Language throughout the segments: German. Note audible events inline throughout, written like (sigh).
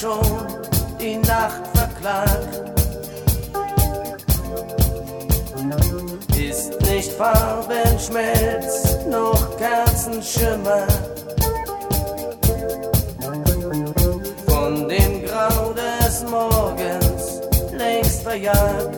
schon, die Nacht verklagt. Ist nicht Farbenschmelz, noch Kerzenschimmer. Von dem Grau des Morgens längst verjagt.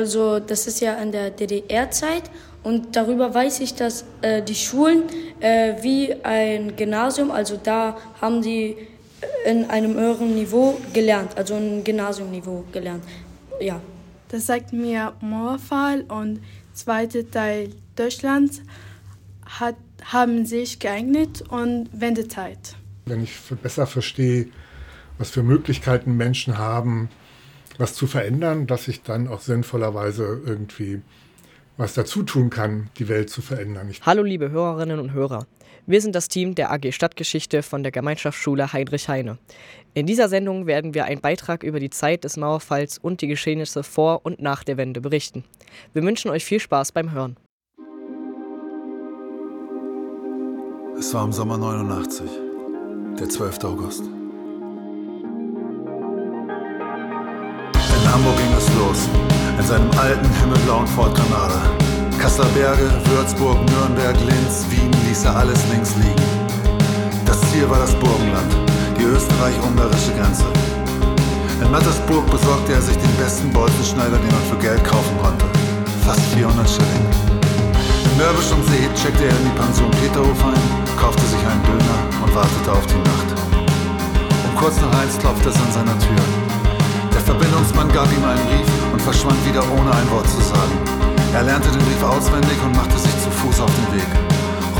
Also das ist ja in der DDR-Zeit und darüber weiß ich, dass äh, die Schulen äh, wie ein Gymnasium, also da haben die in einem höheren Niveau gelernt, also ein Gymnasiumniveau gelernt. Ja. Das sagt mir Mauerfall und zweite Teil Deutschlands hat, haben sich geeignet und Wendezeit. Wenn ich besser verstehe, was für Möglichkeiten Menschen haben, was zu verändern, dass ich dann auch sinnvollerweise irgendwie was dazu tun kann, die Welt zu verändern. Ich Hallo liebe Hörerinnen und Hörer. Wir sind das Team der AG Stadtgeschichte von der Gemeinschaftsschule Heinrich Heine. In dieser Sendung werden wir einen Beitrag über die Zeit des Mauerfalls und die Geschehnisse vor und nach der Wende berichten. Wir wünschen euch viel Spaß beim Hören. Es war im Sommer 89, der 12. August. Los, in seinem alten himmelblauen Ford Granada. Kasseler Berge, Würzburg, Nürnberg, Linz, Wien ließ er alles links liegen. Das Ziel war das Burgenland, die österreich-ungarische Grenze. In Mattersburg besorgte er sich den besten Bolzenschneider, den man für Geld kaufen konnte. Fast 400 Schilling. In Mörbisch und See checkte er in die Pension Peterhof ein, kaufte sich einen Döner und wartete auf die Nacht. Um kurz nach eins klopfte es an seiner Tür. Der Verbindungsmann gab ihm einen Brief und verschwand wieder ohne ein Wort zu sagen. Er lernte den Brief auswendig und machte sich zu Fuß auf den Weg.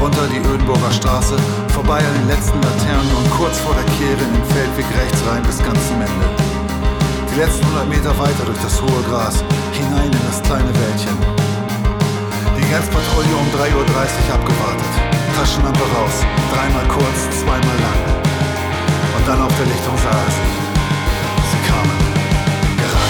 Runter die Ödenburger Straße, vorbei an den letzten Laternen und kurz vor der Kehre in den Feldweg rechts rein bis ganz zum Ende. Die letzten 100 Meter weiter durch das hohe Gras, hinein in das kleine Wäldchen. Die Grenzpatrouille um 3.30 Uhr abgewartet. Taschenlampe raus, dreimal kurz, zweimal lang. Und dann auf der Lichtung sah er sie. Sie kamen.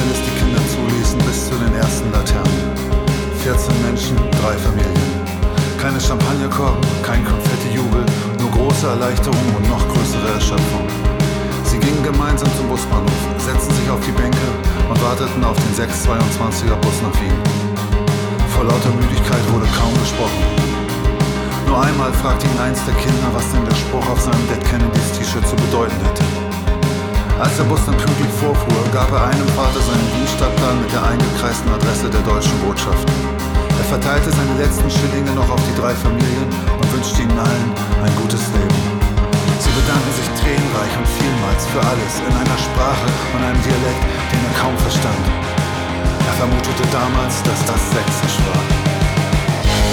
schnell es die Kinder zuließen bis zu den ersten Laternen. 14 Menschen, drei Familien. Keine Champagnerkorken, kein Konfettijubel, nur große Erleichterung und noch größere Erschöpfung. Sie gingen gemeinsam zum Busbahnhof, setzten sich auf die Bänke und warteten auf den 622er Bus nach Wien. Vor lauter Müdigkeit wurde kaum gesprochen. Nur einmal fragte ihn eins der Kinder, was denn der Spruch auf seinem Dead Kennedys T-Shirt zu bedeuten hätte. Als der Bus dann pünktlich vorfuhr, gab er einem Vater seinen Dienststadtplan mit der eingekreisten Adresse der deutschen Botschaft. Er verteilte seine letzten Schillinge noch auf die drei Familien und wünschte ihnen allen ein gutes Leben. Sie bedanken sich tränenreich und vielmals für alles in einer Sprache und einem Dialekt, den er kaum verstand. Er vermutete damals, dass das Sächsisch war.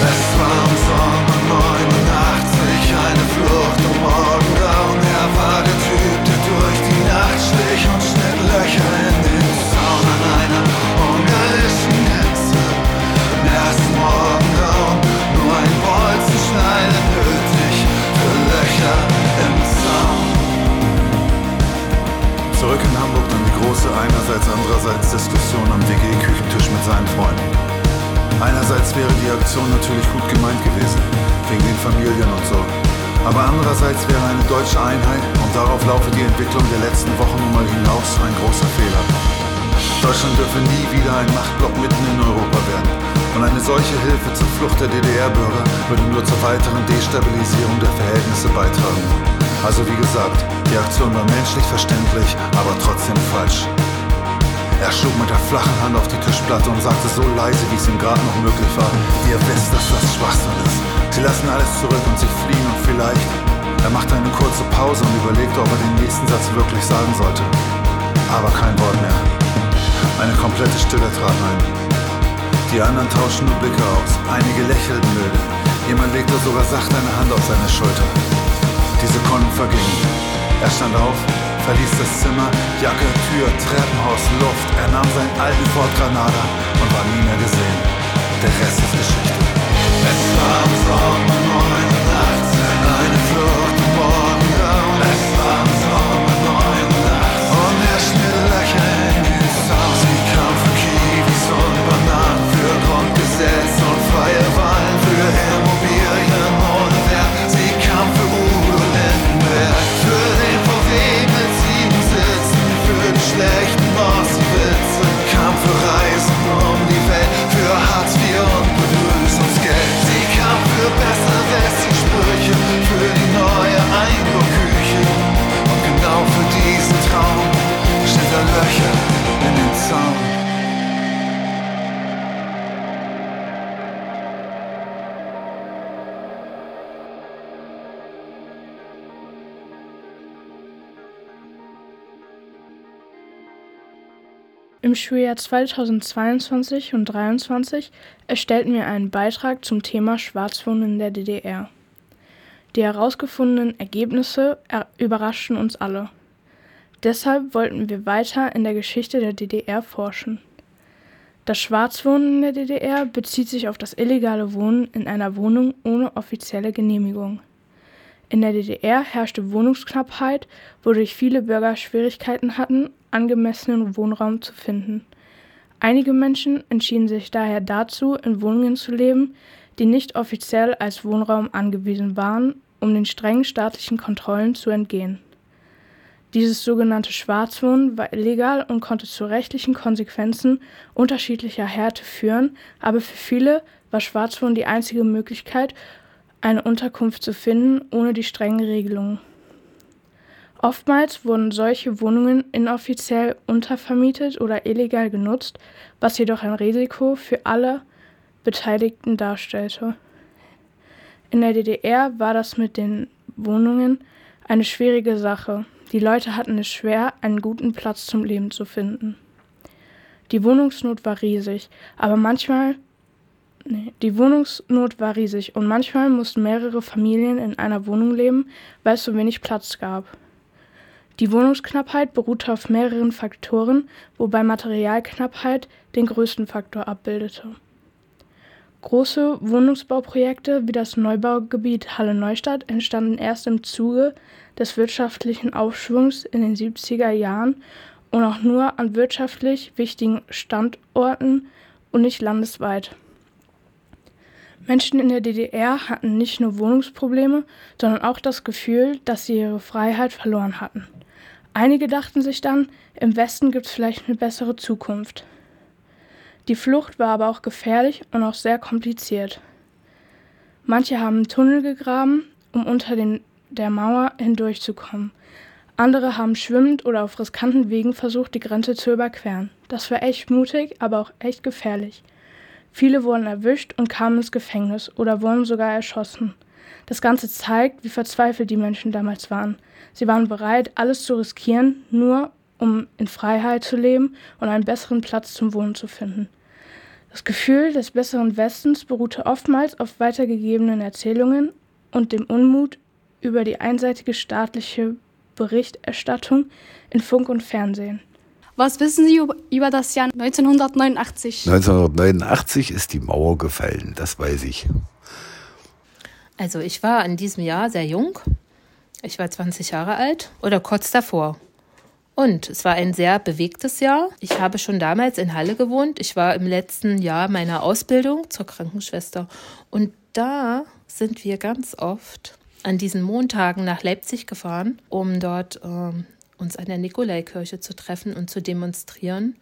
Es war im Sommer 89, eine Flucht um Morgengrauen. Er war der Zurück in Hamburg dann die große einerseits andererseits Diskussion am WG-Küchentisch mit seinen Freunden. Einerseits wäre die Aktion natürlich gut gemeint gewesen, wegen den Familien und so. Aber andererseits wäre eine deutsche Einheit und darauf laufe die Entwicklung der letzten Wochen nun mal hinaus ein großer Fehler. Deutschland dürfe nie wieder ein Machtblock mitten in Europa werden. Und eine solche Hilfe zur Flucht der DDR-Bürger würde nur zur weiteren Destabilisierung der Verhältnisse beitragen. Also wie gesagt, die Aktion war menschlich verständlich, aber trotzdem falsch. Er schlug mit der flachen Hand auf die Tischplatte und sagte so leise, wie es ihm gerade noch möglich war, ihr wisst, dass das Schwachsinn ist. Sie lassen alles zurück und sie fliehen und vielleicht... Er machte eine kurze Pause und überlegte, ob er den nächsten Satz wirklich sagen sollte. Aber kein Wort mehr. Eine komplette Stille trat ein. Die anderen tauschten nur Blicke aus. Einige lächelten milde. Jemand legte sogar sacht eine Hand auf seine Schulter. Die Sekunden vergingen. Er stand auf, verließ das Zimmer, Jacke, Tür, Treppenhaus, Luft. Er nahm seinen alten Ford Granada und war nie mehr gesehen. Der Rest ist Geschichte. Es war im Sommer 89, eine Flucht im Morgengrauen. Es war im Sommer 89 und er schnitt Löcher in den Zaun. Sie kam für Kiwis und Bananen, für Grundgesetz und freie Im Schuljahr 2022 und 2023 erstellten wir einen Beitrag zum Thema Schwarzwohnen in der DDR. Die herausgefundenen Ergebnisse er überraschten uns alle. Deshalb wollten wir weiter in der Geschichte der DDR forschen. Das Schwarzwohnen in der DDR bezieht sich auf das illegale Wohnen in einer Wohnung ohne offizielle Genehmigung. In der DDR herrschte Wohnungsknappheit, wodurch viele Bürger Schwierigkeiten hatten, angemessenen Wohnraum zu finden. Einige Menschen entschieden sich daher dazu, in Wohnungen zu leben, die nicht offiziell als Wohnraum angewiesen waren, um den strengen staatlichen Kontrollen zu entgehen. Dieses sogenannte Schwarzwohnen war illegal und konnte zu rechtlichen Konsequenzen unterschiedlicher Härte führen, aber für viele war Schwarzwohnen die einzige Möglichkeit, eine Unterkunft zu finden, ohne die strengen Regelungen. Oftmals wurden solche Wohnungen inoffiziell untervermietet oder illegal genutzt, was jedoch ein Risiko für alle Beteiligten darstellte. In der DDR war das mit den Wohnungen eine schwierige Sache. Die Leute hatten es schwer, einen guten Platz zum Leben zu finden. Die Wohnungsnot war riesig, aber manchmal nee, die Wohnungsnot war riesig und manchmal mussten mehrere Familien in einer Wohnung leben, weil es so wenig Platz gab. Die Wohnungsknappheit beruhte auf mehreren Faktoren, wobei Materialknappheit den größten Faktor abbildete. Große Wohnungsbauprojekte wie das Neubaugebiet Halle Neustadt entstanden erst im Zuge des wirtschaftlichen Aufschwungs in den 70er Jahren und auch nur an wirtschaftlich wichtigen Standorten und nicht landesweit. Menschen in der DDR hatten nicht nur Wohnungsprobleme, sondern auch das Gefühl, dass sie ihre Freiheit verloren hatten. Einige dachten sich dann, im Westen gibt es vielleicht eine bessere Zukunft. Die Flucht war aber auch gefährlich und auch sehr kompliziert. Manche haben Tunnel gegraben, um unter den, der Mauer hindurchzukommen. Andere haben schwimmend oder auf riskanten Wegen versucht, die Grenze zu überqueren. Das war echt mutig, aber auch echt gefährlich. Viele wurden erwischt und kamen ins Gefängnis oder wurden sogar erschossen. Das Ganze zeigt, wie verzweifelt die Menschen damals waren. Sie waren bereit, alles zu riskieren, nur um in Freiheit zu leben und einen besseren Platz zum Wohnen zu finden. Das Gefühl des besseren Westens beruhte oftmals auf weitergegebenen Erzählungen und dem Unmut über die einseitige staatliche Berichterstattung in Funk und Fernsehen. Was wissen Sie über das Jahr 1989? 1989 ist die Mauer gefallen, das weiß ich. Also ich war in diesem Jahr sehr jung. Ich war 20 Jahre alt oder kurz davor. Und es war ein sehr bewegtes Jahr. Ich habe schon damals in Halle gewohnt. Ich war im letzten Jahr meiner Ausbildung zur Krankenschwester. Und da sind wir ganz oft an diesen Montagen nach Leipzig gefahren, um dort äh, uns an der Nikolaikirche zu treffen und zu demonstrieren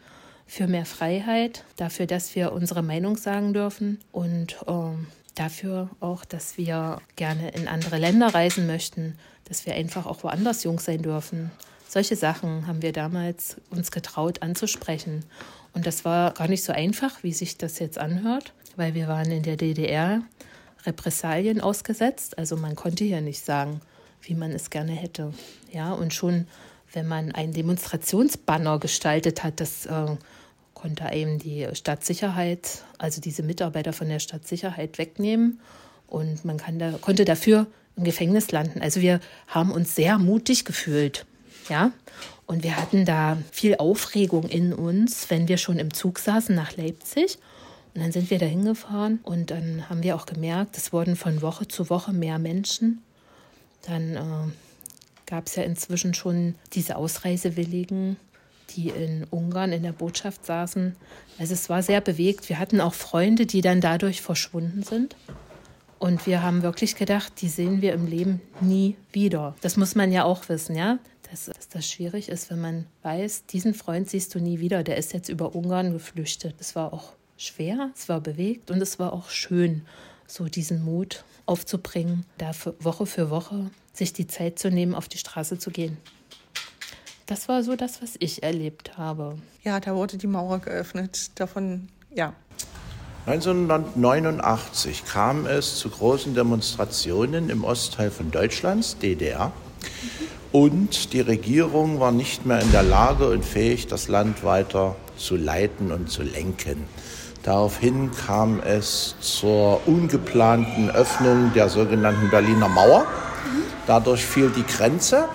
für mehr Freiheit, dafür, dass wir unsere Meinung sagen dürfen und äh, dafür auch, dass wir gerne in andere Länder reisen möchten, dass wir einfach auch woanders jung sein dürfen. Solche Sachen haben wir damals uns getraut anzusprechen. Und das war gar nicht so einfach, wie sich das jetzt anhört, weil wir waren in der DDR Repressalien ausgesetzt. Also man konnte hier nicht sagen, wie man es gerne hätte. Ja, und schon wenn man ein Demonstrationsbanner gestaltet hat, das äh, konnte einem die Stadtsicherheit, also diese Mitarbeiter von der Stadtsicherheit wegnehmen. Und man da, konnte dafür im Gefängnis landen. Also wir haben uns sehr mutig gefühlt. Ja, und wir hatten da viel Aufregung in uns, wenn wir schon im Zug saßen nach Leipzig. Und dann sind wir da hingefahren und dann haben wir auch gemerkt, es wurden von Woche zu Woche mehr Menschen. Dann äh, gab es ja inzwischen schon diese Ausreisewilligen, die in Ungarn in der Botschaft saßen. Also es war sehr bewegt. Wir hatten auch Freunde, die dann dadurch verschwunden sind. Und wir haben wirklich gedacht, die sehen wir im Leben nie wieder. Das muss man ja auch wissen, ja dass, dass das schwierig ist, wenn man weiß, diesen Freund siehst du nie wieder, der ist jetzt über Ungarn geflüchtet. Es war auch schwer, es war bewegt und es war auch schön, so diesen Mut aufzubringen, da für Woche für Woche sich die Zeit zu nehmen, auf die Straße zu gehen. Das war so das, was ich erlebt habe. Ja, da wurde die Mauer geöffnet. Davon, ja. 1989 kam es zu großen Demonstrationen im Ostteil von Deutschlands, DDR. Und die Regierung war nicht mehr in der Lage und fähig, das Land weiter zu leiten und zu lenken. Daraufhin kam es zur ungeplanten Öffnung der sogenannten Berliner Mauer. Dadurch fiel die Grenze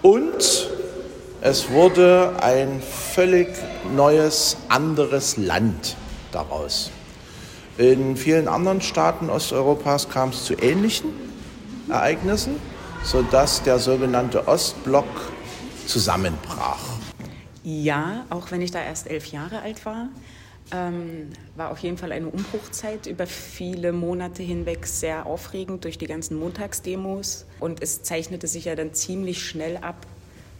und Es wurde ein völlig neues, anderes Land daraus. In vielen anderen Staaten Osteuropas kam es zu ähnlichen Ereignissen, sodass der sogenannte Ostblock zusammenbrach. Ja, auch wenn ich da erst elf Jahre alt war. Ähm, war auf jeden Fall eine Umbruchzeit über viele Monate hinweg sehr aufregend durch die ganzen Montagsdemos. Und es zeichnete sich ja dann ziemlich schnell ab,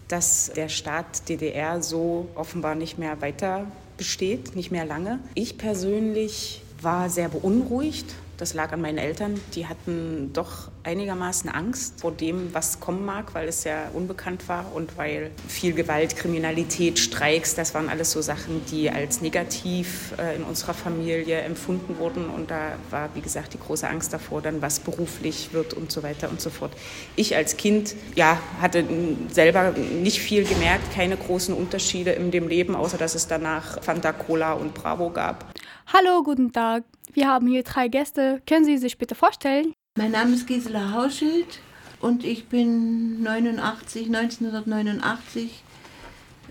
dass der Staat DDR so offenbar nicht mehr weiter besteht, nicht mehr lange. Ich persönlich war sehr beunruhigt das lag an meinen Eltern. Die hatten doch einigermaßen Angst vor dem, was kommen mag, weil es sehr unbekannt war und weil viel Gewalt, Kriminalität, Streiks, das waren alles so Sachen, die als negativ äh, in unserer Familie empfunden wurden. Und da war, wie gesagt, die große Angst davor, dann was beruflich wird und so weiter und so fort. Ich als Kind, ja, hatte selber nicht viel gemerkt, keine großen Unterschiede in dem Leben, außer dass es danach Fanta Cola und Bravo gab. Hallo, guten Tag. Wir haben hier drei Gäste. Können Sie sich bitte vorstellen? Mein Name ist Gisela Hauschild und ich bin 89, 1989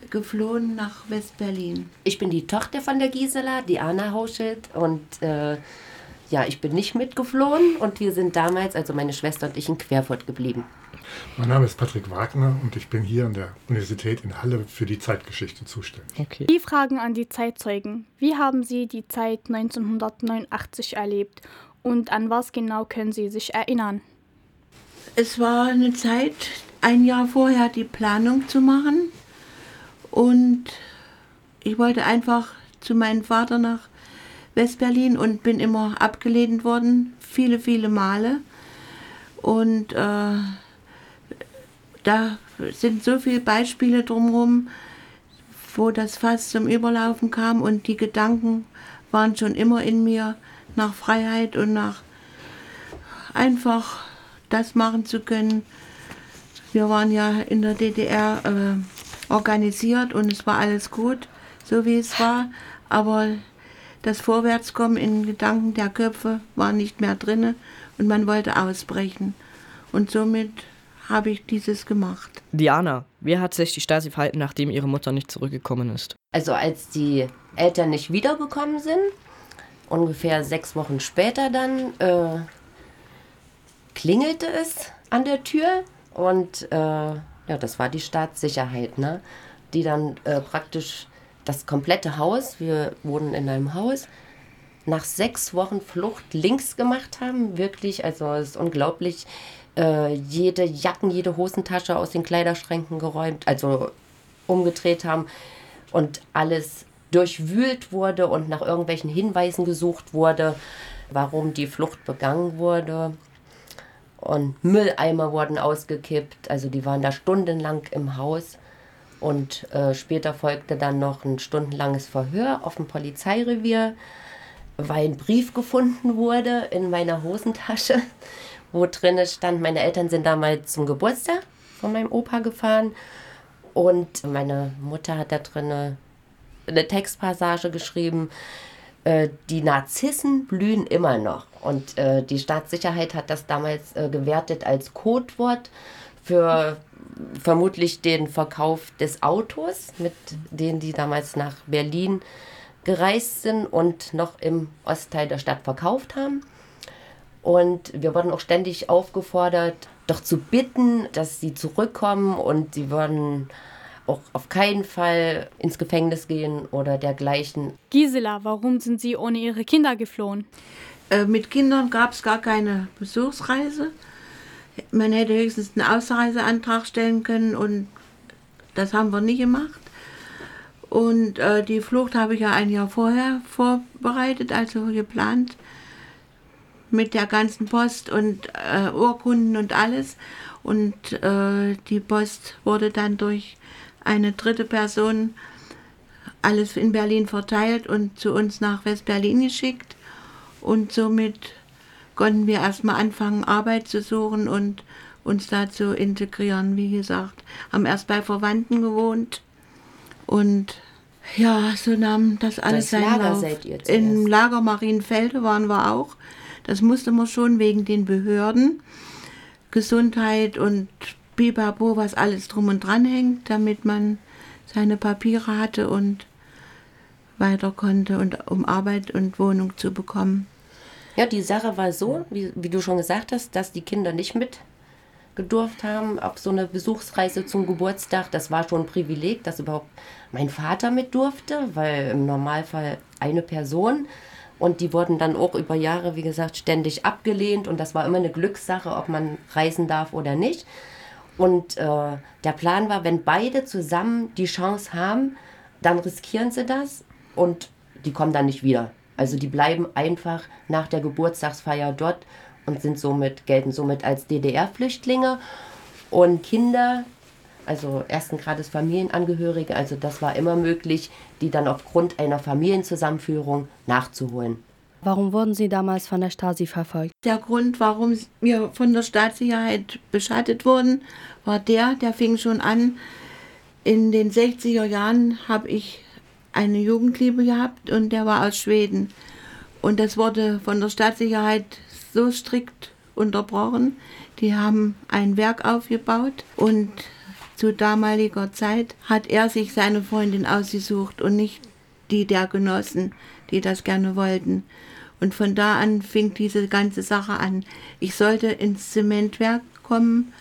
geflohen nach West-Berlin. Ich bin die Tochter von der Gisela, Diana Hauschild und äh, ja, ich bin nicht mitgeflohen und wir sind damals, also meine Schwester und ich, in Querfurt geblieben. Mein Name ist Patrick Wagner und ich bin hier an der Universität in Halle für die Zeitgeschichte zuständig. Okay. Die Fragen an die Zeitzeugen. Wie haben Sie die Zeit 1989 erlebt und an was genau können Sie sich erinnern? Es war eine Zeit, ein Jahr vorher die Planung zu machen und ich wollte einfach zu meinem Vater nach Westberlin und bin immer abgelehnt worden, viele, viele Male. Und äh, da sind so viele Beispiele drumherum, wo das Fass zum Überlaufen kam und die Gedanken waren schon immer in mir nach Freiheit und nach einfach das machen zu können. Wir waren ja in der DDR äh, organisiert und es war alles gut, so wie es war, aber das Vorwärtskommen in Gedanken der Köpfe war nicht mehr drinne und man wollte ausbrechen. Und somit habe ich dieses gemacht. Diana, wie hat sich die Stasi verhalten, nachdem ihre Mutter nicht zurückgekommen ist? Also als die Eltern nicht wiedergekommen sind, ungefähr sechs Wochen später dann, äh, klingelte es an der Tür und äh, ja, das war die Staatssicherheit, ne? die dann äh, praktisch das komplette Haus, wir wohnen in einem Haus, nach sechs Wochen Flucht links gemacht haben. Wirklich, also es ist unglaublich äh, jede Jacken, jede Hosentasche aus den Kleiderschränken geräumt, also umgedreht haben und alles durchwühlt wurde und nach irgendwelchen Hinweisen gesucht wurde, warum die Flucht begangen wurde. Und Mülleimer wurden ausgekippt, also die waren da stundenlang im Haus. Und äh, später folgte dann noch ein stundenlanges Verhör auf dem Polizeirevier, weil ein Brief gefunden wurde in meiner Hosentasche wo drin stand, meine Eltern sind damals zum Geburtstag von meinem Opa gefahren und meine Mutter hat da drin eine Textpassage geschrieben, äh, die Narzissen blühen immer noch. Und äh, die Staatssicherheit hat das damals äh, gewertet als Codewort für vermutlich den Verkauf des Autos, mit denen die damals nach Berlin gereist sind und noch im Ostteil der Stadt verkauft haben. Und wir wurden auch ständig aufgefordert, doch zu bitten, dass sie zurückkommen und sie würden auch auf keinen Fall ins Gefängnis gehen oder dergleichen. Gisela, warum sind Sie ohne Ihre Kinder geflohen? Äh, mit Kindern gab es gar keine Besuchsreise. Man hätte höchstens einen Ausreiseantrag stellen können und das haben wir nie gemacht. Und äh, die Flucht habe ich ja ein Jahr vorher vorbereitet, also geplant mit der ganzen Post und äh, Urkunden und alles. Und äh, die Post wurde dann durch eine dritte Person alles in Berlin verteilt und zu uns nach West-Berlin geschickt. Und somit konnten wir erstmal anfangen, Arbeit zu suchen und uns da zu integrieren. Wie gesagt, haben erst bei Verwandten gewohnt und ja, so nahm das alles das seinen Lauf. Im Lager Marienfelde waren wir auch. Das musste man schon wegen den Behörden, Gesundheit und Bibabo, was alles drum und dran hängt, damit man seine Papiere hatte und weiter konnte und um Arbeit und Wohnung zu bekommen. Ja, die Sache war so, wie, wie du schon gesagt hast, dass die Kinder nicht mit gedurft haben auf so eine Besuchsreise zum Geburtstag. Das war schon ein Privileg, dass überhaupt mein Vater mit durfte, weil im Normalfall eine Person. Und die wurden dann auch über Jahre, wie gesagt, ständig abgelehnt. Und das war immer eine Glückssache, ob man reisen darf oder nicht. Und äh, der Plan war, wenn beide zusammen die Chance haben, dann riskieren sie das und die kommen dann nicht wieder. Also die bleiben einfach nach der Geburtstagsfeier dort und sind somit, gelten somit als DDR-Flüchtlinge und Kinder, also ersten Grades Familienangehörige, also das war immer möglich, die dann aufgrund einer Familienzusammenführung nachzuholen. Warum wurden Sie damals von der Stasi verfolgt? Der Grund, warum wir von der Staatssicherheit beschattet wurden, war der, der fing schon an. In den 60er Jahren habe ich eine Jugendliebe gehabt und der war aus Schweden. Und das wurde von der Staatssicherheit so strikt unterbrochen. Die haben ein Werk aufgebaut und zu damaliger Zeit hat er sich seine Freundin ausgesucht und nicht die der Genossen, die das gerne wollten. Und von da an fing diese ganze Sache an. Ich sollte ins Zementwerk kommen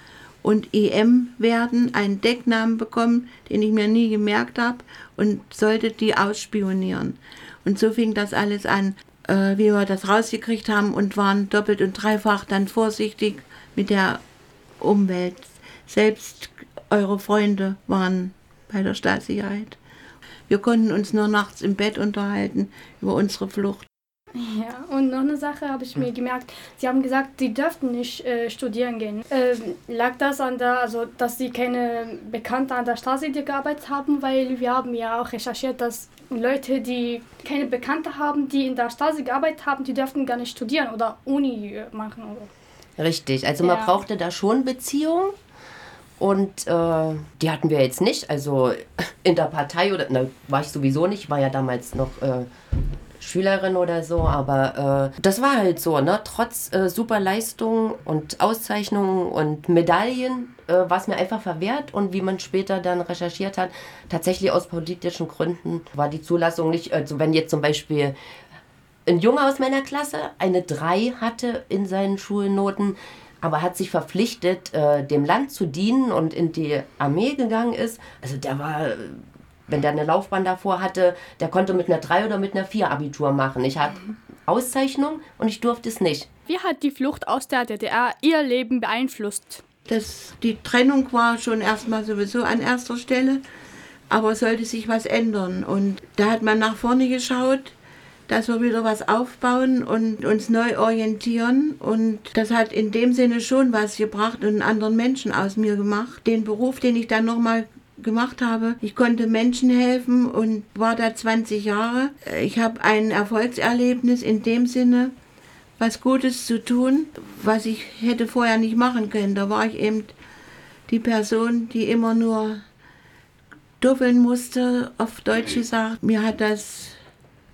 und EM werden, einen Decknamen bekommen, den ich mir nie gemerkt habe und sollte die ausspionieren. Und so fing das alles an, äh, wie wir das rausgekriegt haben und waren doppelt und dreifach dann vorsichtig mit der Umwelt. Selbst eure Freunde waren bei der Staatssicherheit. Wir konnten uns nur nachts im Bett unterhalten über unsere Flucht. Ja, und noch eine Sache habe ich mir gemerkt. Sie haben gesagt, Sie dürften nicht äh, studieren gehen. Äh, lag das an der, also dass Sie keine Bekannte an der Stasi gearbeitet haben? Weil wir haben ja auch recherchiert, dass Leute, die keine Bekannte haben, die in der Stasi gearbeitet haben, die dürften gar nicht studieren oder Uni machen. Oder. Richtig, also Ja. man brauchte da schon Beziehungen. Und äh, die hatten wir jetzt nicht. Also in der Partei oder na, war ich sowieso nicht, war ja damals noch äh, Schülerin oder so, aber äh, das war halt so, ne? Trotz äh, super Leistungen und Auszeichnungen und Medaillen äh, war es mir einfach verwehrt und wie man später dann recherchiert hat, tatsächlich aus politischen Gründen war die Zulassung nicht, also wenn jetzt zum Beispiel ein Junge aus meiner Klasse eine 3 hatte in seinen Schulnoten, aber hat sich verpflichtet, äh, dem Land zu dienen und in die Armee gegangen ist. Also der war, wenn der eine Laufbahn davor hatte, der konnte mit einer 3 oder mit einer 4 Abitur machen. Ich hatte Auszeichnung und ich durfte es nicht. Wie hat die Flucht aus der DDR Ihr Leben beeinflusst? Das, die Trennung war schon erstmal sowieso an erster Stelle, aber es sollte sich was ändern. Und da hat man nach vorne geschaut, dass wir wieder was aufbauen und uns neu orientieren. Und das hat in dem Sinne schon was gebracht und einen anderen Menschen aus mir gemacht. Den Beruf, den ich dann nochmal gemacht habe. Ich konnte Menschen helfen und war da 20 Jahre. Ich habe ein Erfolgserlebnis in dem Sinne, was Gutes zu tun, was ich hätte vorher nicht machen können. Da war ich eben die Person, die immer nur duffeln musste, auf Deutsch gesagt. Mir hat das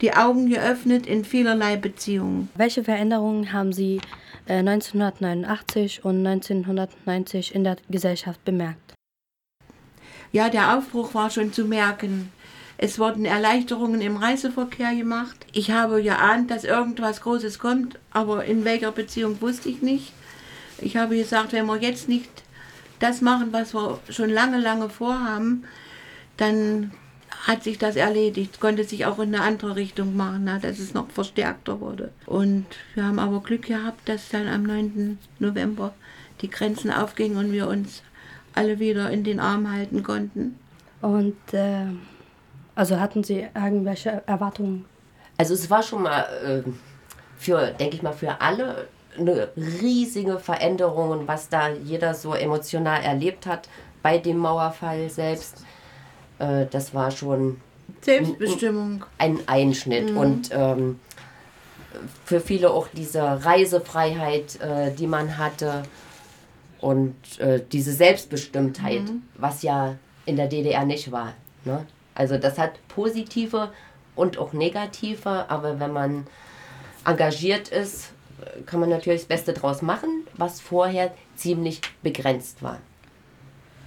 die Augen geöffnet in vielerlei Beziehungen. Welche Veränderungen haben Sie äh, 1989 und 1990 in der Gesellschaft bemerkt? Ja, der Aufbruch war schon zu merken. Es wurden Erleichterungen im Reiseverkehr gemacht. Ich habe geahnt, dass irgendwas Großes kommt, aber in welcher Beziehung wusste ich nicht. Ich habe gesagt, wenn wir jetzt nicht das machen, was wir schon lange, lange vorhaben, dann hat sich das erledigt, konnte sich auch in eine andere Richtung machen, na, dass es noch verstärkter wurde. Und wir haben aber Glück gehabt, dass dann am 9. November die Grenzen aufgingen und wir uns alle wieder in den Arm halten konnten. Und äh, also hatten Sie irgendwelche Erwartungen? Also es war schon mal äh, für, denke ich mal, für alle eine riesige Veränderung, was da jeder so emotional erlebt hat bei dem Mauerfall selbst. Äh, das war schon Selbstbestimmung. ein Einschnitt Mhm. und ähm, für viele auch diese Reisefreiheit, äh, die man hatte und äh, diese Selbstbestimmtheit, Mhm. was ja in der DDR nicht war. Ne? Also das hat positive und auch negative, aber wenn man engagiert ist, äh, kann man natürlich das Beste draus machen, was vorher ziemlich begrenzt war.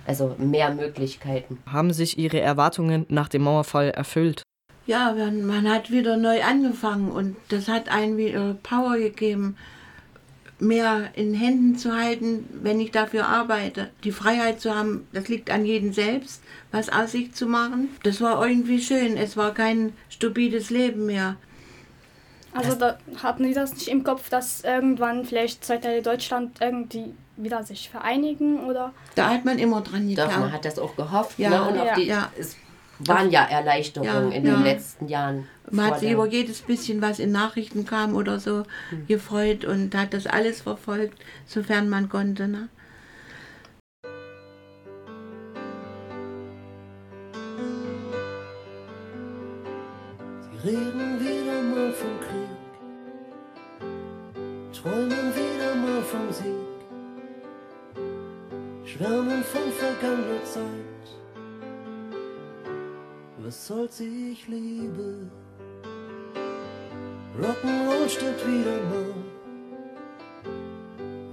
Also mehr Möglichkeiten. Haben sich Ihre Erwartungen nach dem Mauerfall erfüllt? Ja, man, man hat wieder neu angefangen und das hat einen wieder Power gegeben, mehr in Händen zu halten, wenn ich dafür arbeite. Die Freiheit zu haben, das liegt an jedem selbst, was aus sich zu machen. Das war irgendwie schön. Es war kein stupides Leben mehr. Also da hatten Sie das nicht im Kopf, dass irgendwann vielleicht zwei Teile Deutschland irgendwie wieder sich vereinigen oder? Da hat man immer dran Doch, geglaubt. man hat das auch gehofft. Ja, ne? Und auf ja, die, ja. es waren ja Erleichterungen Ja, in ja. den letzten Jahren. Man hat sich über jedes bisschen, was in Nachrichten kam oder so, gefreut und hat das alles verfolgt, sofern man konnte. Ne? Sie reden wieder mal vom Krieg, träumen wieder mal vom Sieg, schwärmen von vergangener Zeit. Was soll's ich liebe? Rock'n'Roll steht wieder mal.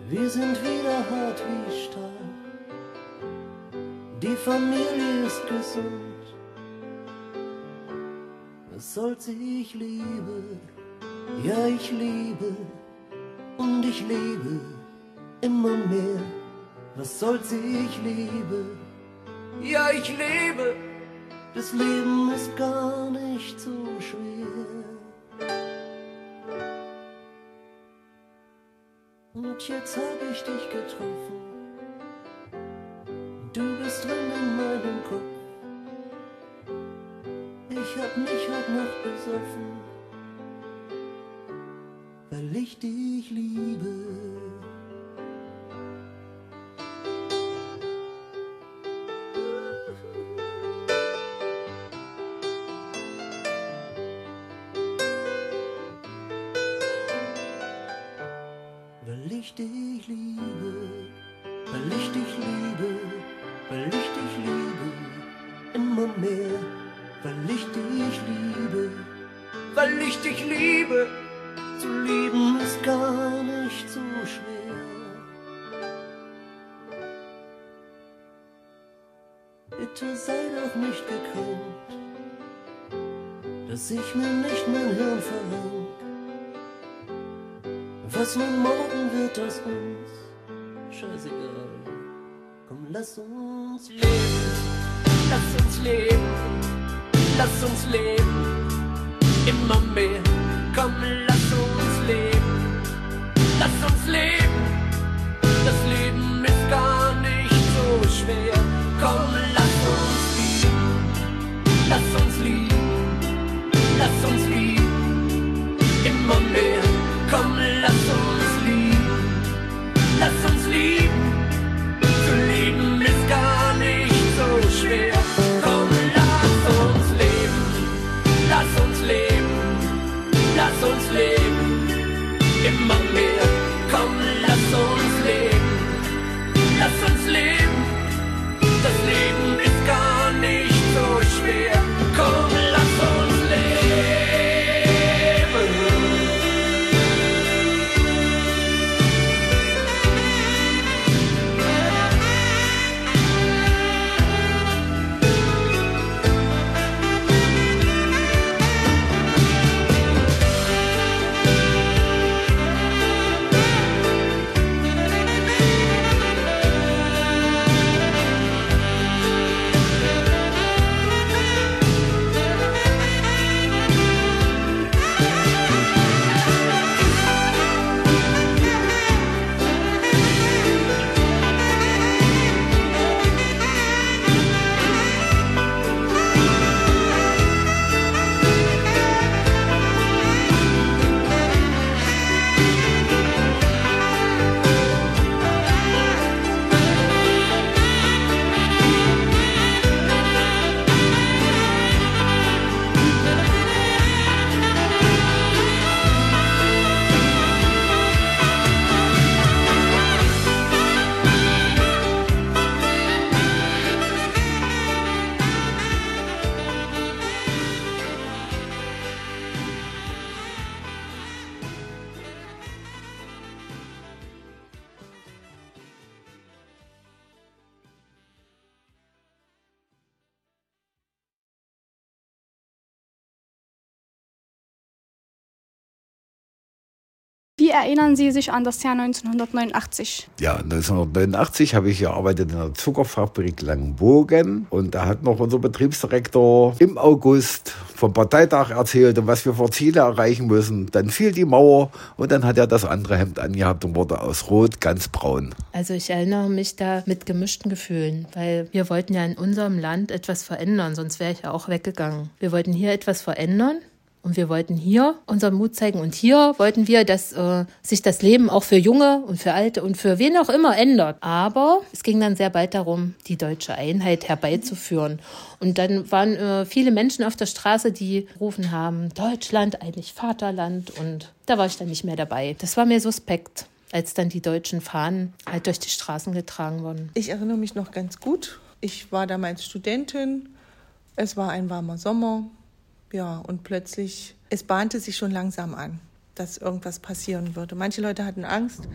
Wir sind wieder hart wie Stahl. Die Familie ist gesund. Was soll's ich liebe? Ja, ich liebe und ich liebe immer mehr. Was soll's ich liebe? Ja, ich liebe. Das Leben ist gar nicht so schwer. Und jetzt hab ich dich getroffen. Du bist drin in meinem Kopf. Ich hab mich heute Nacht besoffen, weil ich dich liebe. Was nun morgen wird aus uns, scheißegal. Komm, lass uns leben, lass uns leben, lass uns leben, immer mehr. Komm, erinnern Sie sich an das Jahr 1989? Ja, 1989 habe ich gearbeitet in der Zuckerfabrik Langenbogen und da hat noch unser Betriebsdirektor im August vom Parteitag erzählt und was wir für Ziele erreichen müssen. Dann fiel die Mauer und dann hat er das andere Hemd angehabt und wurde aus Rot ganz braun. Also ich erinnere mich da mit gemischten Gefühlen, weil wir wollten ja in unserem Land etwas verändern, sonst wäre ich ja auch weggegangen. Wir wollten hier etwas verändern und wir wollten hier unseren Mut zeigen. Und hier wollten wir, dass äh, sich das Leben auch für Junge und für Alte und für wen auch immer ändert. Aber es ging dann sehr bald darum, die deutsche Einheit herbeizuführen. Und dann waren äh, viele Menschen auf der Straße, die rufen haben, Deutschland, eigentlich Vaterland. Und da war ich dann nicht mehr dabei. Das war mir suspekt, als dann die deutschen Fahnen halt durch die Straßen getragen wurden. Ich erinnere mich noch ganz gut. Ich war damals Studentin. Es war ein warmer Sommer. Ja, und plötzlich, es bahnte sich schon langsam an, dass irgendwas passieren würde. Manche Leute hatten Angst,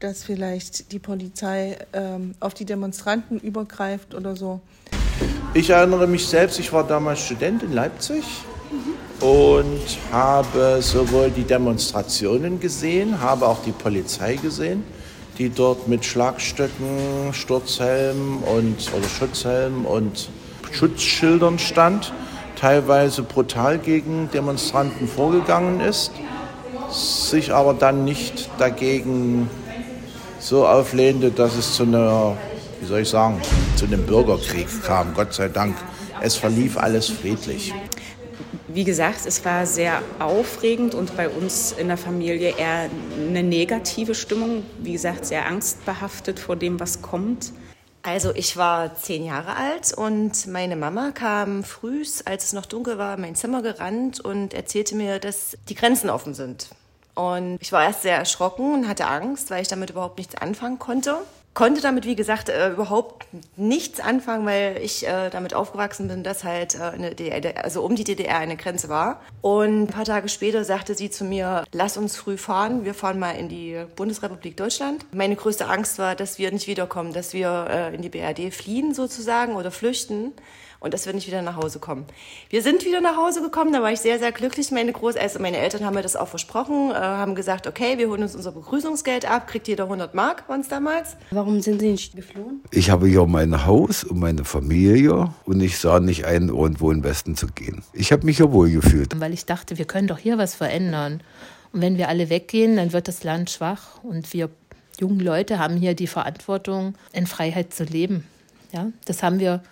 dass vielleicht die Polizei ähm, auf die Demonstranten übergreift oder so. Ich erinnere mich selbst, ich war damals Student in Leipzig und habe sowohl die Demonstrationen gesehen, habe auch die Polizei gesehen, die dort mit Schlagstöcken, Sturzhelm und oder Schutzhelm und Schutzschildern stand teilweise brutal gegen Demonstranten vorgegangen ist, sich aber dann nicht dagegen so auflehnte, dass es zu einer, wie soll ich sagen, zu einem Bürgerkrieg kam. Gott sei Dank. Es verlief alles friedlich. Wie gesagt, es war sehr aufregend und bei uns in der Familie eher eine negative Stimmung. Wie gesagt, sehr angstbehaftet vor dem, was kommt. Also ich war zehn Jahre alt und meine Mama kam früh, als es noch dunkel war, in mein Zimmer gerannt und erzählte mir, dass die Grenzen offen sind. Und ich war erst sehr erschrocken und hatte Angst, weil ich damit überhaupt nichts anfangen konnte konnte damit, wie gesagt, äh, überhaupt nichts anfangen, weil ich äh, damit aufgewachsen bin, dass halt äh, eine DDR, also um die DDR eine Grenze war. Und ein paar Tage später sagte sie zu mir, lass uns früh fahren, wir fahren mal in die Bundesrepublik Deutschland. Meine größte Angst war, dass wir nicht wiederkommen, dass wir äh, in die BRD fliehen sozusagen oder flüchten und dass wir nicht wieder nach Hause kommen. Wir sind wieder nach Hause gekommen, da war ich sehr, sehr glücklich. Meine Groß also meine Eltern haben mir das auch versprochen, äh, haben gesagt, okay, wir holen uns unser Begrüßungsgeld ab, kriegt jeder 100 Mark, waren es damals. Warum sind Sie nicht geflohen? Ich habe hier mein Haus und meine Familie und ich sah nicht ein, irgendwo in den Westen zu gehen. Ich habe mich hier wohl gefühlt. Weil ich dachte, wir können doch hier was verändern. Und wenn wir alle weggehen, dann wird das Land schwach und wir jungen Leute haben hier die Verantwortung, in Freiheit zu leben. Ja, das haben wir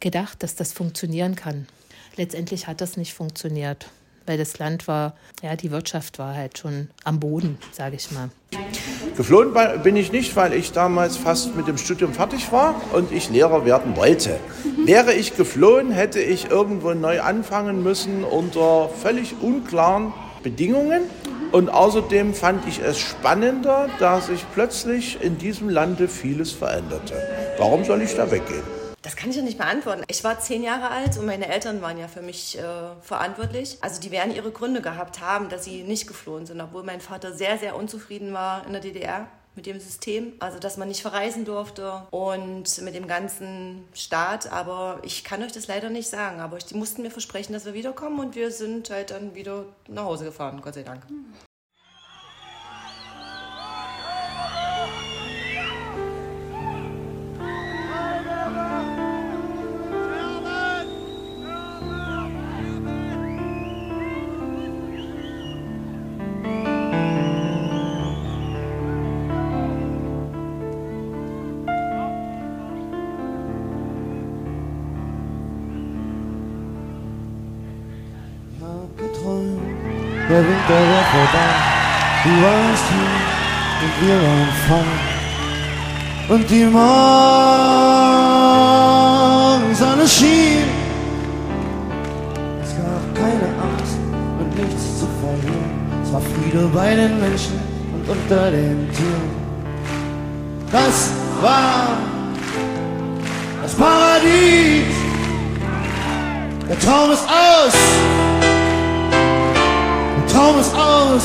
gedacht, dass das funktionieren kann. Letztendlich hat das nicht funktioniert, weil das Land war, ja, die Wirtschaft war halt schon am Boden, sage ich mal. Geflohen bin ich nicht, weil ich damals fast mit dem Studium fertig war und ich Lehrer werden wollte. Wäre ich geflohen, hätte ich irgendwo neu anfangen müssen unter völlig unklaren Bedingungen. Und außerdem fand ich es spannender, dass sich plötzlich in diesem Lande vieles veränderte. Warum soll ich da weggehen? Das kann ich ja nicht beantworten. Ich war zehn Jahre alt und meine Eltern waren ja für mich äh, verantwortlich. Also die werden ihre Gründe gehabt haben, dass sie nicht geflohen sind, obwohl mein Vater sehr, sehr unzufrieden war in der DDR mit dem System. Also dass man nicht verreisen durfte und mit dem ganzen Staat. Aber ich kann euch das leider nicht sagen. Aber die mussten mir versprechen, dass wir wiederkommen und wir sind halt dann wieder nach Hause gefahren, Gott sei Dank. Der Winter war vorbei, du warst hier und wir waren fein. Und die Morgensonne schien. Es gab keine Angst und nichts zu verlieren. Es war Friede bei den Menschen und unter den Tieren. Das war das Paradies. Der Traum ist aus. Traum ist aus.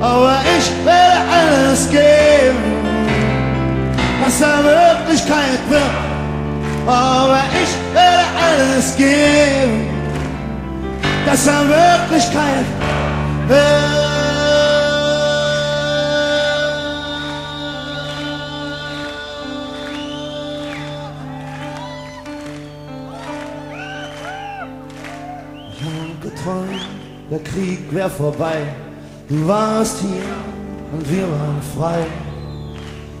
Aber ich werde alles geben, was er Wirklichkeit wird. Aber ich werde alles geben, dass er Wirklichkeit wird. Krieg wär vorbei. Du warst hier und wir waren frei.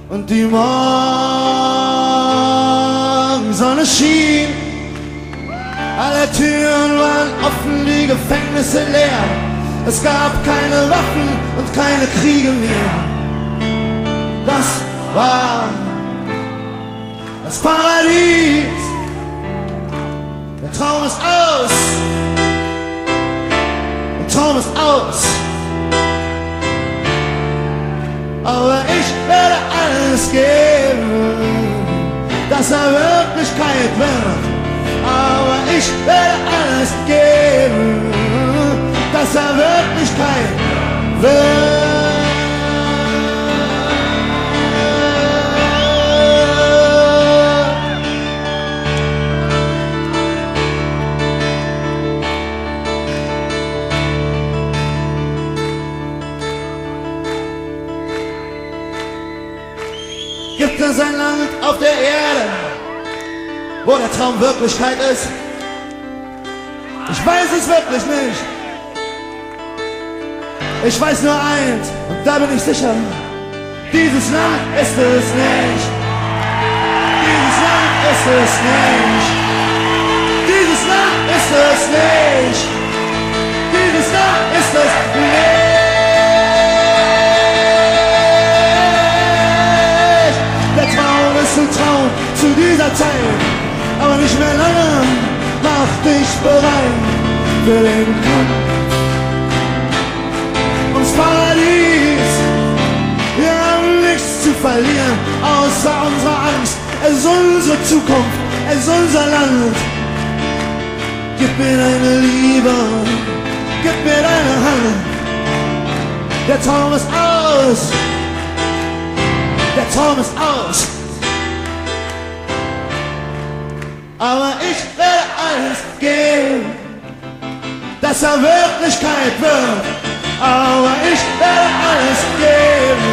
Und die Morgensonne schien. Alle Türen waren offen, die Gefängnisse leer. Es gab keine Waffen und keine Kriege mehr. Das war das Paradies. Aus. Aber ich werde alles geben, dass er Wirklichkeit wird. Aber ich werde alles geben, Traum Wirklichkeit ist? Ich weiß es wirklich nicht. Ich weiß nur eins, und da bin ich sicher. Dieses Land ist es nicht. Dieses Land ist es nicht. Dieses Land ist es nicht. Dieses Land ist es nicht. Der Traum ist ein Traum zu dieser Zeit, aber nicht mehr lange. Mach dich bereit für den Kampf ums Paradies. Wir haben nichts zu verlieren, außer unserer Angst. Es ist unsere Zukunft, es ist unser Land. Gib mir deine Liebe, gib mir deine Hand. Der Traum ist aus, der Traum ist aus. Aber ich werde alles geben, dass er Wirklichkeit wird. Aber ich werde alles geben,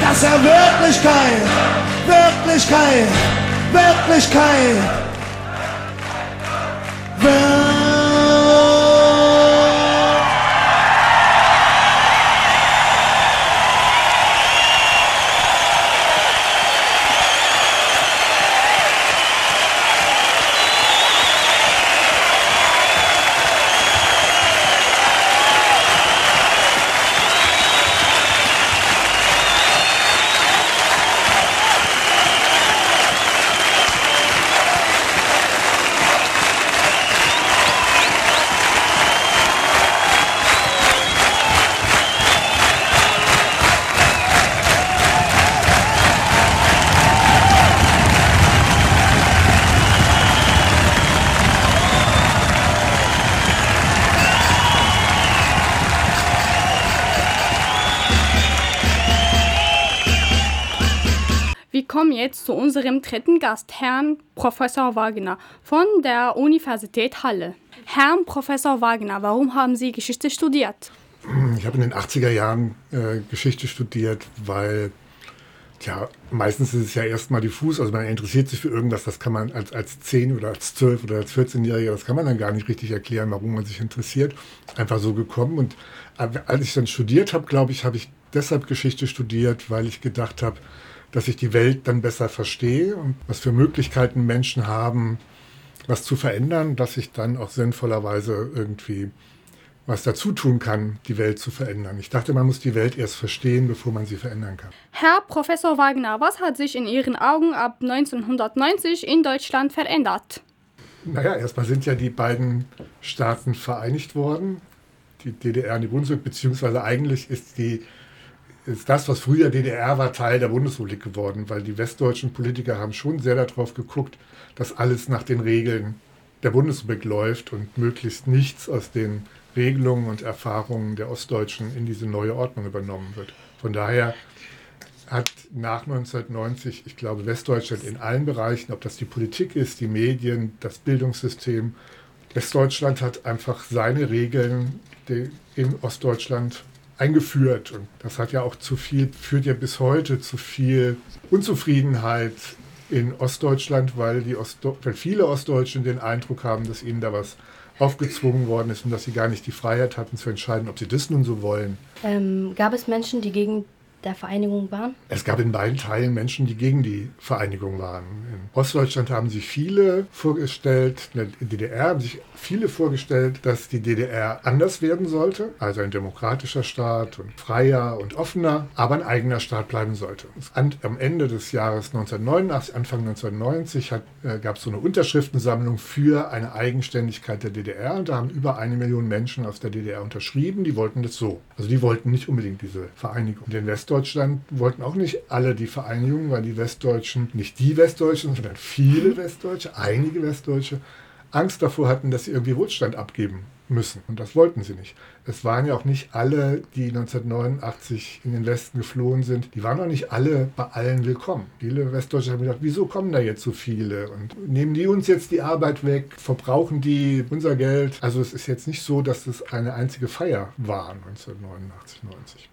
dass er Wirklichkeit, Wirklichkeit, Wirklichkeit dritten Gast, Herrn Professor Wagner von der Universität Halle. Herrn Professor Wagner, warum haben Sie Geschichte studiert? Ich habe in den 80er Jahren äh, Geschichte studiert, weil ja, meistens ist es ja erstmal diffus, also man interessiert sich für irgendwas, das kann man als, als 10 oder als 12 oder als 14-Jähriger, das kann man dann gar nicht richtig erklären, warum man sich interessiert. Einfach so gekommen. Und äh, als ich dann studiert habe, glaube ich, habe ich deshalb Geschichte studiert, weil ich gedacht habe, dass ich die Welt dann besser verstehe und was für Möglichkeiten Menschen haben, was zu verändern, dass ich dann auch sinnvollerweise irgendwie was dazu tun kann, die Welt zu verändern. Ich dachte, man muss die Welt erst verstehen, bevor man sie verändern kann. Herr Professor Wagner, was hat sich in Ihren Augen ab 1990 in Deutschland verändert? Naja, erstmal sind ja die beiden Staaten vereinigt worden, die DDR und die Bundesrepublik, beziehungsweise eigentlich ist die ist das, was früher DDR war, Teil der Bundesrepublik geworden, weil die westdeutschen Politiker haben schon sehr darauf geguckt, dass alles nach den Regeln der Bundesrepublik läuft und möglichst nichts aus den Regelungen und Erfahrungen der Ostdeutschen in diese neue Ordnung übernommen wird. Von daher hat nach 1990, ich glaube, Westdeutschland in allen Bereichen, ob das die Politik ist, die Medien, das Bildungssystem, Westdeutschland hat einfach seine Regeln in Ostdeutschland eingeführt. Und das hat ja auch zu viel, führt ja bis heute zu viel Unzufriedenheit in Ostdeutschland, weil, die Ostdo weil viele Ostdeutschen den Eindruck haben, dass ihnen da was aufgezwungen worden ist und dass sie gar nicht die Freiheit hatten zu entscheiden, ob sie das nun so wollen. Ähm, gab es Menschen, die gegen der Vereinigung waren? Es gab in beiden Teilen Menschen, die gegen die Vereinigung waren. In Ostdeutschland haben sich viele vorgestellt, in der DDR haben sich viele vorgestellt, dass die DDR anders werden sollte, also ein demokratischer Staat und freier und offener, aber ein eigener Staat bleiben sollte. Am Ende des Jahres 1989, Anfang 1990 äh, gab es so eine Unterschriftensammlung für eine Eigenständigkeit der DDR und da haben über eine Million Menschen aus der DDR unterschrieben, die wollten das so. Also die wollten nicht unbedingt diese Vereinigung. In Westdeutschland wollten auch nicht alle die Vereinigung, weil die Westdeutschen, nicht die Westdeutschen, sondern viele Westdeutsche, einige Westdeutsche, Angst davor hatten, dass sie irgendwie Wohlstand abgeben müssen. Und das wollten sie nicht. Es waren ja auch nicht alle, die 1989 in den Westen geflohen sind, die waren auch nicht alle bei allen willkommen. Viele Westdeutsche haben gedacht, wieso kommen da jetzt so viele? Und nehmen die uns jetzt die Arbeit weg? Verbrauchen die unser Geld? Also es ist jetzt nicht so, dass es eine einzige Feier war 1989, 90.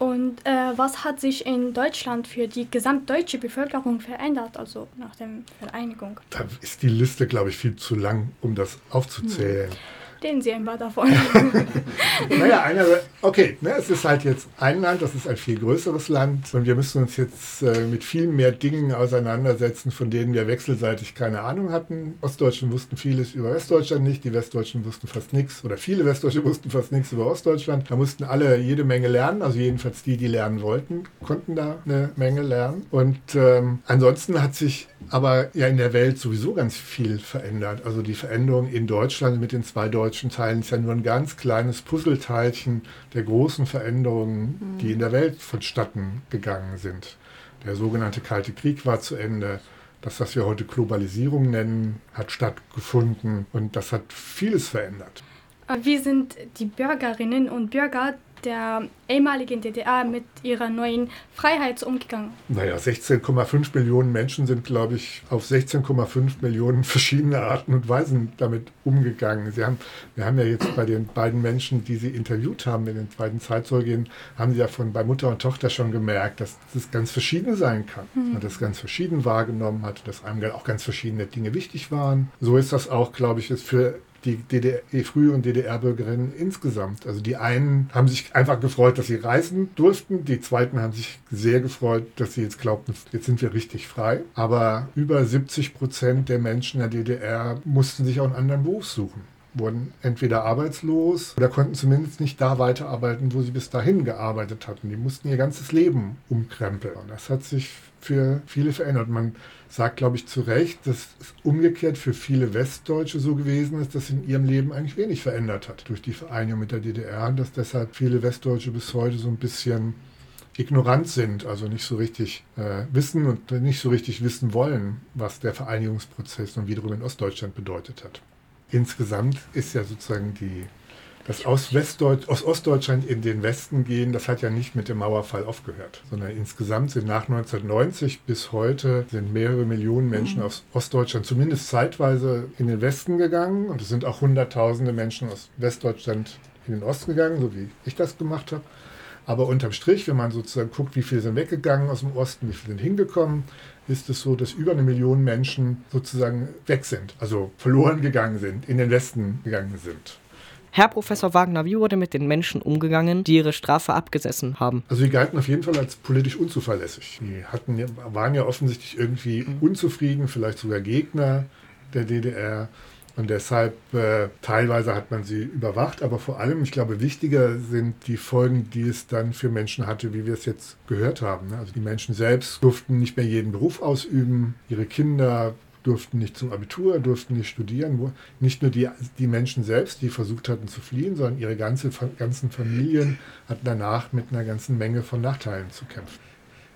Und äh, was hat sich in Deutschland für die gesamtdeutsche Bevölkerung verändert, also nach der Vereinigung? Da ist die Liste, glaube ich, viel zu lang, um das aufzuzählen. Hm. Den sehen wir davon. (laughs) naja, einer, okay, ne, es ist halt jetzt ein Land, das ist ein viel größeres Land und wir müssen uns jetzt äh, mit viel mehr Dingen auseinandersetzen, von denen wir wechselseitig keine Ahnung hatten. Ostdeutschen wussten vieles über Westdeutschland nicht, die Westdeutschen wussten fast nichts oder viele Westdeutsche (laughs) wussten fast nichts über Ostdeutschland. Da mussten alle jede Menge lernen, also jedenfalls die, die lernen wollten, konnten da eine Menge lernen. Und ähm, ansonsten hat sich aber ja in der Welt sowieso ganz viel verändert. Also die Veränderung in Deutschland mit den zwei deutschen Teilen ist ja nur ein ganz kleines Puzzleteilchen der großen Veränderungen, mhm. die in der Welt vonstatten gegangen sind. Der sogenannte Kalte Krieg war zu Ende. Das, was wir heute Globalisierung nennen, hat stattgefunden und das hat vieles verändert. Wie sind die Bürgerinnen und Bürger der ehemaligen DDR mit ihrer neuen Freiheit umgegangen? Naja, 16,5 Millionen Menschen sind, glaube ich, auf 16,5 Millionen verschiedene Arten und Weisen damit umgegangen. Sie haben, wir haben ja jetzt bei den beiden Menschen, die Sie interviewt haben, in den beiden Zeitzeugen, haben Sie ja von bei Mutter und Tochter schon gemerkt, dass das ganz verschieden sein kann. Mhm. Man das ganz verschieden wahrgenommen hat, dass einem auch ganz verschiedene Dinge wichtig waren. So ist das auch, glaube ich, ist für die, DDR, die Früh- und DDR-Bürgerinnen insgesamt. Also die einen haben sich einfach gefreut, dass sie reisen durften, die zweiten haben sich sehr gefreut, dass sie jetzt glaubten, jetzt sind wir richtig frei. Aber über 70 Prozent der Menschen in der DDR mussten sich auch einen anderen Beruf suchen wurden entweder arbeitslos oder konnten zumindest nicht da weiterarbeiten, wo sie bis dahin gearbeitet hatten. Die mussten ihr ganzes Leben umkrempeln. Und das hat sich für viele verändert. Man sagt, glaube ich, zu Recht, dass es umgekehrt für viele Westdeutsche so gewesen ist, dass sie in ihrem Leben eigentlich wenig verändert hat durch die Vereinigung mit der DDR und dass deshalb viele Westdeutsche bis heute so ein bisschen ignorant sind, also nicht so richtig äh, wissen und nicht so richtig wissen wollen, was der Vereinigungsprozess und wiederum in Ostdeutschland bedeutet hat. Insgesamt ist ja sozusagen die das aus, Westdeutsch, aus Ostdeutschland in den Westen gehen, das hat ja nicht mit dem Mauerfall aufgehört, sondern insgesamt sind nach 1990 bis heute sind mehrere Millionen Menschen mhm. aus Ostdeutschland zumindest zeitweise in den Westen gegangen und es sind auch Hunderttausende Menschen aus Westdeutschland in den Osten gegangen, so wie ich das gemacht habe. Aber unterm Strich, wenn man sozusagen guckt, wie viele sind weggegangen aus dem Osten, wie viele sind hingekommen, ist es so, dass über eine Million Menschen sozusagen weg sind, also verloren gegangen sind, in den Westen gegangen sind. Herr Professor Wagner, wie wurde mit den Menschen umgegangen, die ihre Strafe abgesessen haben? Also die galten auf jeden Fall als politisch unzuverlässig. Die hatten, waren ja offensichtlich irgendwie unzufrieden, vielleicht sogar Gegner der DDR. Und deshalb, äh, teilweise hat man sie überwacht, aber vor allem, ich glaube, wichtiger sind die Folgen, die es dann für Menschen hatte, wie wir es jetzt gehört haben. Ne? Also die Menschen selbst durften nicht mehr jeden Beruf ausüben, ihre Kinder durften nicht zum Abitur, durften nicht studieren. Nicht nur die, die Menschen selbst, die versucht hatten zu fliehen, sondern ihre ganze, ganzen Familien hatten danach mit einer ganzen Menge von Nachteilen zu kämpfen.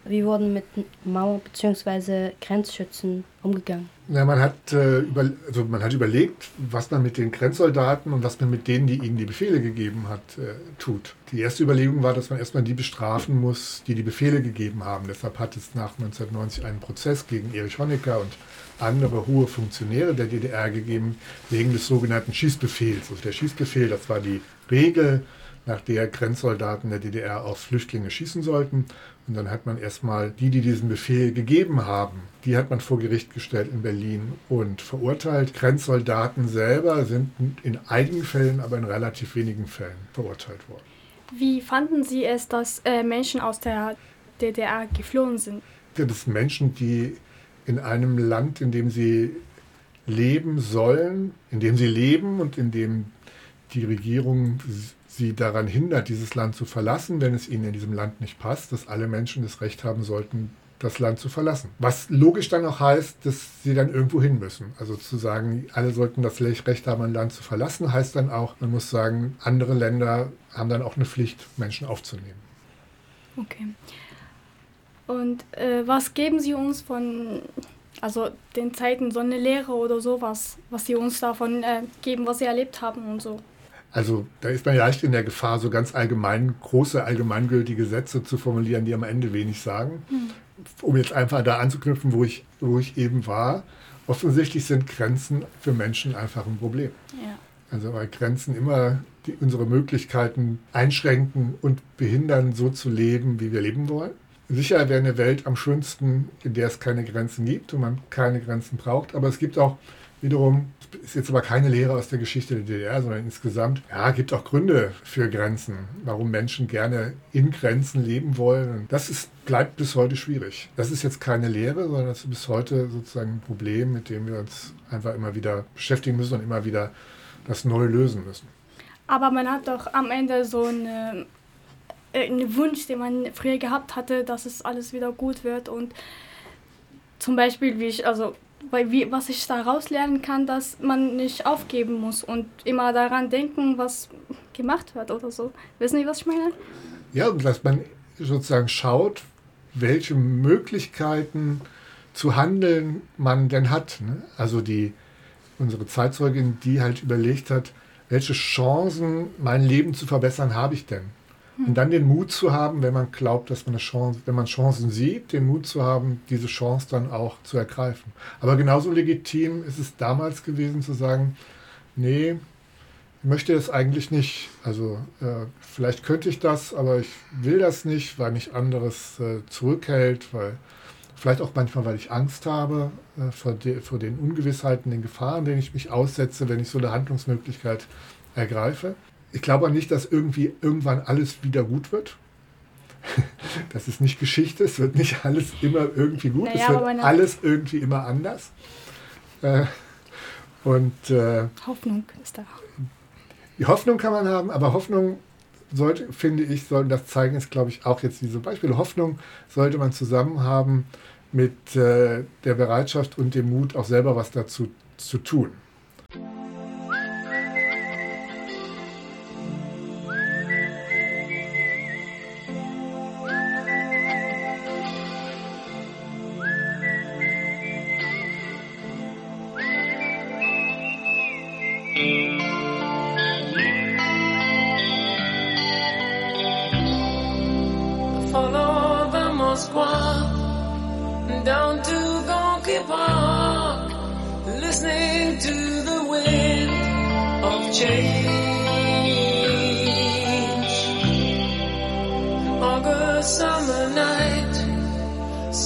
Wie wurden mit Mauer- bzw. Grenzschützen umgegangen? Ja, man, hat, äh, über, also man hat überlegt, was man mit den Grenzsoldaten und was man mit denen, die ihnen die Befehle gegeben hat, äh, tut. Die erste Überlegung war, dass man erstmal die bestrafen muss, die die Befehle gegeben haben. Deshalb hat es nach 1990 einen Prozess gegen Erich Honecker und andere hohe Funktionäre der DDR gegeben, wegen des sogenannten Schießbefehls. Also der Schießbefehl, das war die Regel, nach der Grenzsoldaten der DDR auf Flüchtlinge schießen sollten. Und dann hat man erstmal die, die diesen Befehl gegeben haben, die hat man vor Gericht gestellt in Berlin und verurteilt. Grenzsoldaten selber sind in einigen Fällen, aber in relativ wenigen Fällen verurteilt worden. Wie fanden Sie es, dass äh, Menschen aus der DDR geflohen sind? Das sind Menschen, die in einem Land, in dem sie leben sollen, in dem sie leben und in dem die Regierung sie daran hindert, dieses Land zu verlassen, wenn es ihnen in diesem Land nicht passt, dass alle Menschen das Recht haben sollten, das Land zu verlassen. Was logisch dann auch heißt, dass sie dann irgendwo hin müssen. Also zu sagen, alle sollten das Recht haben, ein Land zu verlassen, heißt dann auch, man muss sagen, andere Länder haben dann auch eine Pflicht, Menschen aufzunehmen. Okay. Und äh, was geben Sie uns von, also den Zeiten, so eine Lehre oder sowas, was Sie uns davon äh, geben, was Sie erlebt haben und so? Also da ist man ja leicht in der Gefahr, so ganz allgemein, große allgemeingültige Sätze zu formulieren, die am Ende wenig sagen. Hm. Um jetzt einfach da anzuknüpfen, wo ich, wo ich eben war. Offensichtlich sind Grenzen für Menschen einfach ein Problem. Ja. Also weil Grenzen immer die, unsere Möglichkeiten einschränken und behindern, so zu leben, wie wir leben wollen. Sicher wäre eine Welt am schönsten, in der es keine Grenzen gibt und man keine Grenzen braucht. Aber es gibt auch wiederum, ist jetzt aber keine Lehre aus der Geschichte der DDR, sondern insgesamt, ja, gibt auch Gründe für Grenzen, warum Menschen gerne in Grenzen leben wollen. Das ist, bleibt bis heute schwierig. Das ist jetzt keine Lehre, sondern das ist bis heute sozusagen ein Problem, mit dem wir uns einfach immer wieder beschäftigen müssen und immer wieder das neu lösen müssen. Aber man hat doch am Ende so eine äh, einen Wunsch, den man früher gehabt hatte, dass es alles wieder gut wird und zum Beispiel, wie ich, also weil wie, was ich daraus lernen kann, dass man nicht aufgeben muss und immer daran denken, was gemacht wird oder so. Wissen Sie, was ich meine? Ja, und dass man sozusagen schaut, welche Möglichkeiten zu handeln man denn hat. Ne? Also die unsere Zeitzeugin, die halt überlegt hat, welche Chancen, mein Leben zu verbessern, habe ich denn? Und dann den Mut zu haben, wenn man glaubt, dass man eine Chance, wenn man Chancen sieht, den Mut zu haben, diese Chance dann auch zu ergreifen. Aber genauso legitim ist es damals gewesen zu sagen, nee, ich möchte das eigentlich nicht. Also äh, vielleicht könnte ich das, aber ich will das nicht, weil mich anderes äh, zurückhält, weil vielleicht auch manchmal, weil ich Angst habe äh, vor, de, vor den Ungewissheiten, den Gefahren, denen ich mich aussetze, wenn ich so eine Handlungsmöglichkeit ergreife. Ich glaube nicht, dass irgendwie irgendwann alles wieder gut wird. (laughs) Das ist nicht Geschichte, es wird nicht alles immer irgendwie gut, naja, es wird alles irgendwie immer anders. Äh, und äh, Hoffnung ist da. Die Hoffnung kann man haben, aber Hoffnung sollte, finde ich, sollen das zeigen, ist glaube ich auch jetzt diese Beispiele. Hoffnung sollte man zusammen haben mit äh, der Bereitschaft und dem Mut, auch selber was dazu zu tun.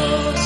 Oh.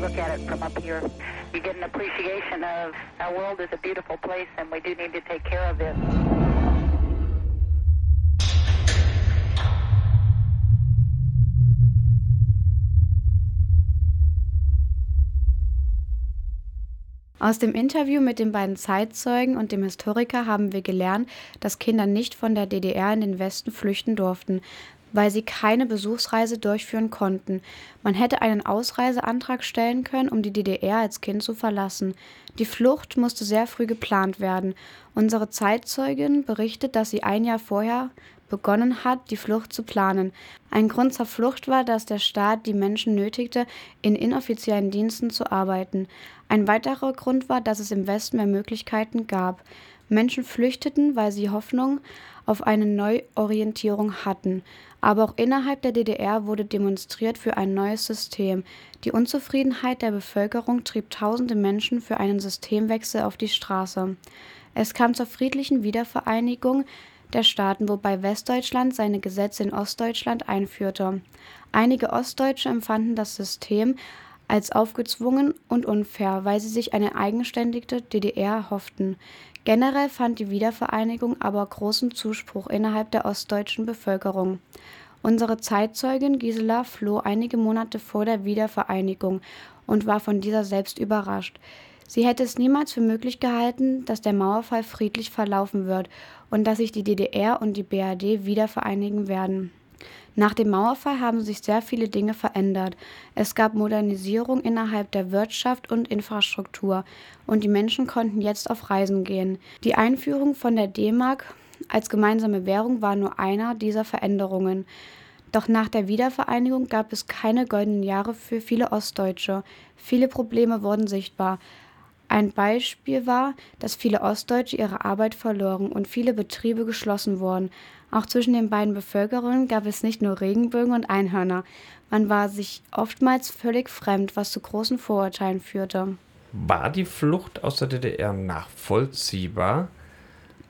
Look at it from up here, you get an appreciation of our world is a beautiful place and we do need to take care of it. Aus dem Interview mit den beiden Zeitzeugen und dem Historiker haben wir gelernt, dass Kinder nicht von der DDR in den Westen flüchten durften, weil sie keine Besuchsreise durchführen konnten. Man hätte einen Ausreiseantrag stellen können, um die DDR als Kind zu verlassen. Die Flucht musste sehr früh geplant werden. Unsere Zeitzeugin berichtet, dass sie ein Jahr vorher begonnen hat, die Flucht zu planen. Ein Grund zur Flucht war, dass der Staat die Menschen nötigte, in inoffiziellen Diensten zu arbeiten. Ein weiterer Grund war, dass es im Westen mehr Möglichkeiten gab. Menschen flüchteten, weil sie Hoffnung auf eine Neuorientierung hatten. Aber auch innerhalb der DDR wurde demonstriert für ein neues System. Die Unzufriedenheit der Bevölkerung trieb tausende Menschen für einen Systemwechsel auf die Straße. Es kam zur friedlichen Wiedervereinigung der Staaten, wobei Westdeutschland seine Gesetze in Ostdeutschland einführte. Einige Ostdeutsche empfanden das System als aufgezwungen und unfair, weil sie sich eine eigenständige DDR erhofften. Generell fand die Wiedervereinigung aber großen Zuspruch innerhalb der ostdeutschen Bevölkerung. Unsere Zeitzeugin Gisela floh einige Monate vor der Wiedervereinigung und war von dieser selbst überrascht. Sie hätte es niemals für möglich gehalten, dass der Mauerfall friedlich verlaufen wird und dass sich die DDR und die BRD wieder vereinigen werden. Nach dem Mauerfall haben sich sehr viele Dinge verändert. Es gab Modernisierung innerhalb der Wirtschaft und Infrastruktur und die Menschen konnten jetzt auf Reisen gehen. Die Einführung von der D-Mark als gemeinsame Währung war nur einer dieser Veränderungen. Doch nach der Wiedervereinigung gab es keine goldenen Jahre für viele Ostdeutsche. Viele Probleme wurden sichtbar. Ein Beispiel war, dass viele Ostdeutsche ihre Arbeit verloren und viele Betriebe geschlossen wurden. Auch zwischen den beiden Bevölkerungen gab es nicht nur Regenbögen und Einhörner. Man war sich oftmals völlig fremd, was zu großen Vorurteilen führte. War die Flucht aus der DDR nachvollziehbar?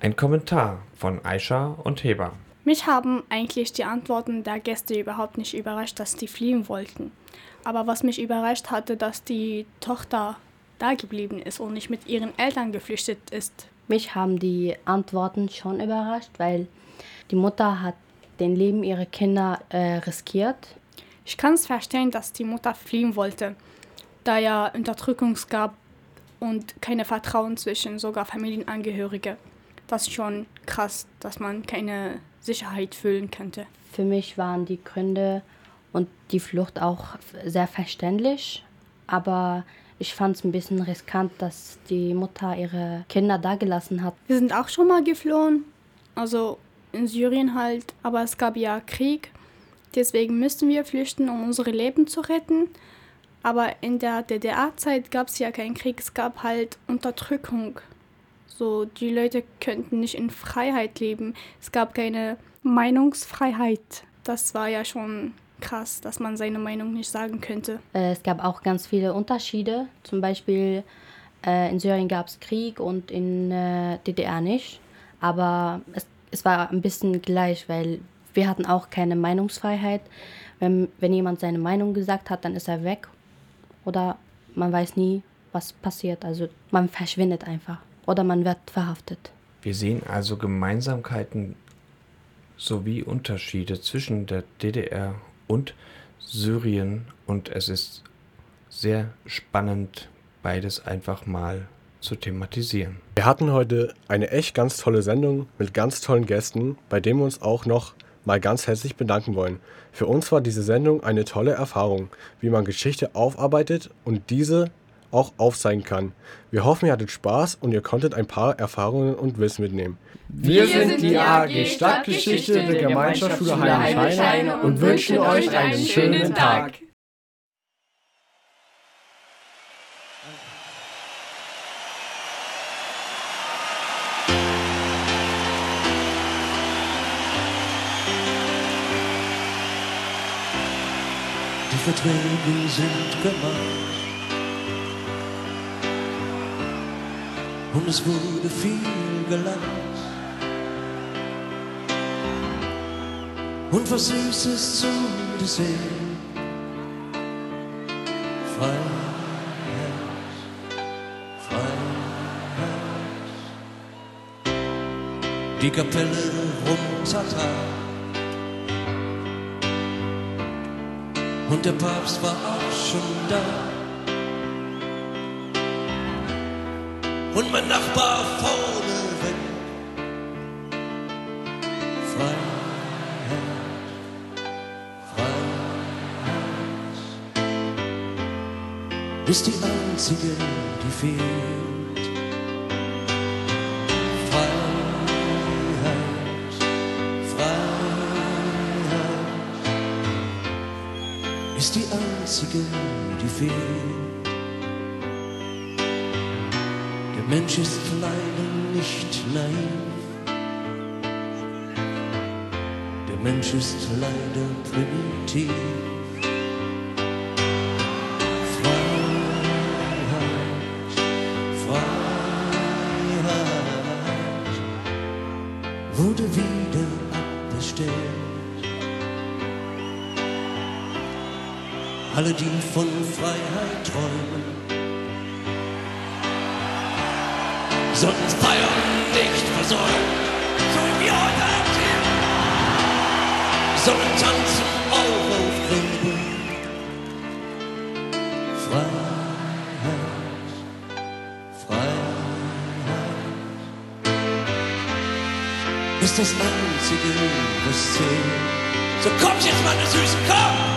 Ein Kommentar von Aisha und Heber. Mich haben eigentlich die Antworten der Gäste überhaupt nicht überrascht, dass die fliehen wollten. Aber was mich überrascht hatte, dass die Tochter da geblieben ist und nicht mit ihren Eltern geflüchtet ist. Mich haben die Antworten schon überrascht, weil die Mutter hat den Leben ihrer Kinder äh, riskiert. Ich kann es verstehen, dass die Mutter fliehen wollte, da ja Unterdrückung gab und keine Vertrauen zwischen sogar Familienangehörige. Das ist schon krass, dass man keine Sicherheit fühlen könnte. Für mich waren die Gründe und die Flucht auch sehr verständlich, aber ich fand es ein bisschen riskant, dass die Mutter ihre Kinder da gelassen hat. Wir sind auch schon mal geflohen, also in Syrien halt, aber es gab ja Krieg. Deswegen müssten wir flüchten, um unsere Leben zu retten. Aber in der DDR-Zeit gab es ja keinen Krieg, es gab halt Unterdrückung. So, die Leute könnten nicht in Freiheit leben. Es gab keine Meinungsfreiheit. Das war ja schon krass, dass man seine Meinung nicht sagen könnte. Äh, es gab auch ganz viele Unterschiede. Zum Beispiel äh, in Syrien gab es Krieg und in äh, DDR nicht. Aber es, es war ein bisschen gleich, weil wir hatten auch keine Meinungsfreiheit. Wenn, wenn jemand seine Meinung gesagt hat, dann ist er weg. Oder man weiß nie, was passiert. Also man verschwindet einfach. Oder man wird verhaftet. Wir sehen also Gemeinsamkeiten sowie Unterschiede zwischen der DDR und Syrien und es ist sehr spannend, beides einfach mal zu thematisieren. Wir hatten heute eine echt ganz tolle Sendung mit ganz tollen Gästen, bei dem wir uns auch noch mal ganz herzlich bedanken wollen. Für uns war diese Sendung eine tolle Erfahrung, wie man Geschichte aufarbeitet und diese auch aufzeigen kann. Wir hoffen, ihr hattet Spaß und ihr konntet ein paar Erfahrungen und Wissen mitnehmen. Wir sind die AG Stadtgeschichte der Gemeinschaftsschule Heinrich-Heine und wünschen euch einen schönen Tag. Verträge sind gemacht und es wurde viel gelacht. Und was Süßes zum Dessert. Freiheit, Freiheit. Die Kapelle runtertat. Und der Papst war auch schon da. Und mein Nachbar vorne weg. Freiheit, Freiheit ist die einzige, die fehlt. Die einzige, die fehlt. Der Mensch ist leider nicht naiv. Der Mensch ist leider primitiv. Alle, die von Freiheit träumen, sollten feiern nicht versäumen. So wie wir heute. Sollen tanzen auch auf Gräben. Freiheit, Freiheit ist das Einzige, was zählt. So kommt jetzt, meine Süßen, komm!